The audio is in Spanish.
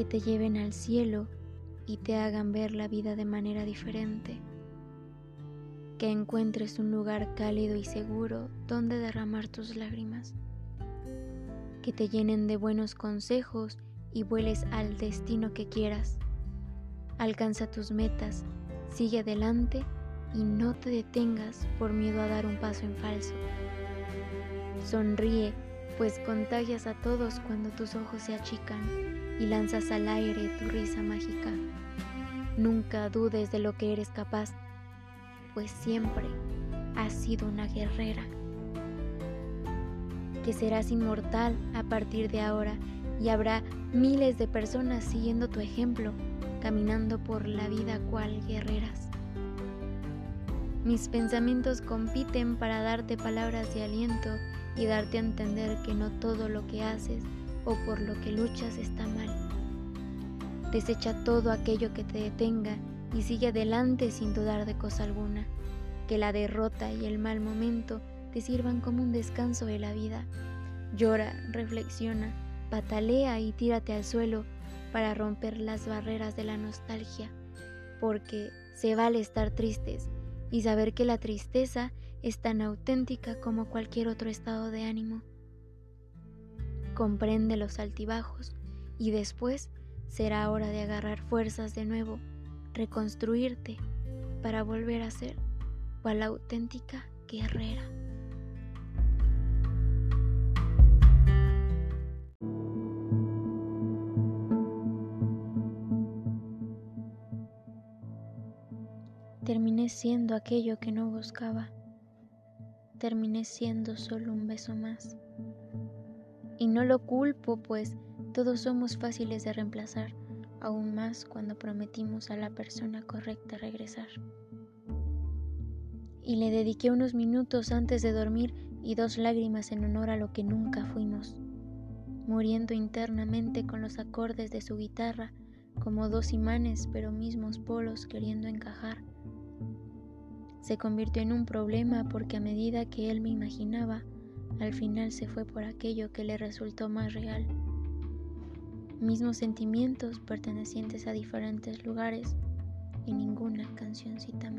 que te lleven al cielo y te hagan ver la vida de manera diferente. Que encuentres un lugar cálido y seguro donde derramar tus lágrimas. Que te llenen de buenos consejos y vueles al destino que quieras. Alcanza tus metas, sigue adelante y no te detengas por miedo a dar un paso en falso. Sonríe, pues contagias a todos cuando tus ojos se achican y lanzas al aire tu risa mágica. Nunca dudes de lo que eres capaz, pues siempre has sido una guerrera. Que serás inmortal a partir de ahora y habrá miles de personas siguiendo tu ejemplo, caminando por la vida cual guerreras. Mis pensamientos compiten para darte palabras de aliento y darte a entender que no todo lo que haces o por lo que luchas está mal. Desecha todo aquello que te detenga y sigue adelante sin dudar de cosa alguna. Que la derrota y el mal momento te sirvan como un descanso de la vida. Llora, reflexiona, patalea y tírate al suelo para romper las barreras de la nostalgia, porque se vale estar tristes y saber que la tristeza es tan auténtica como cualquier otro estado de ánimo. Comprende los altibajos y después será hora de agarrar fuerzas de nuevo, reconstruirte para volver a ser cual auténtica guerrera. Terminé siendo aquello que no buscaba. Terminé siendo solo un beso más. Y no lo culpo, pues todos somos fáciles de reemplazar, aún más cuando prometimos a la persona correcta regresar. Y le dediqué unos minutos antes de dormir y dos lágrimas en honor a lo que nunca fuimos, muriendo internamente con los acordes de su guitarra, como dos imanes pero mismos polos queriendo encajar se convirtió en un problema porque a medida que él me imaginaba, al final se fue por aquello que le resultó más real. Mismos sentimientos pertenecientes a diferentes lugares y ninguna cancioncita.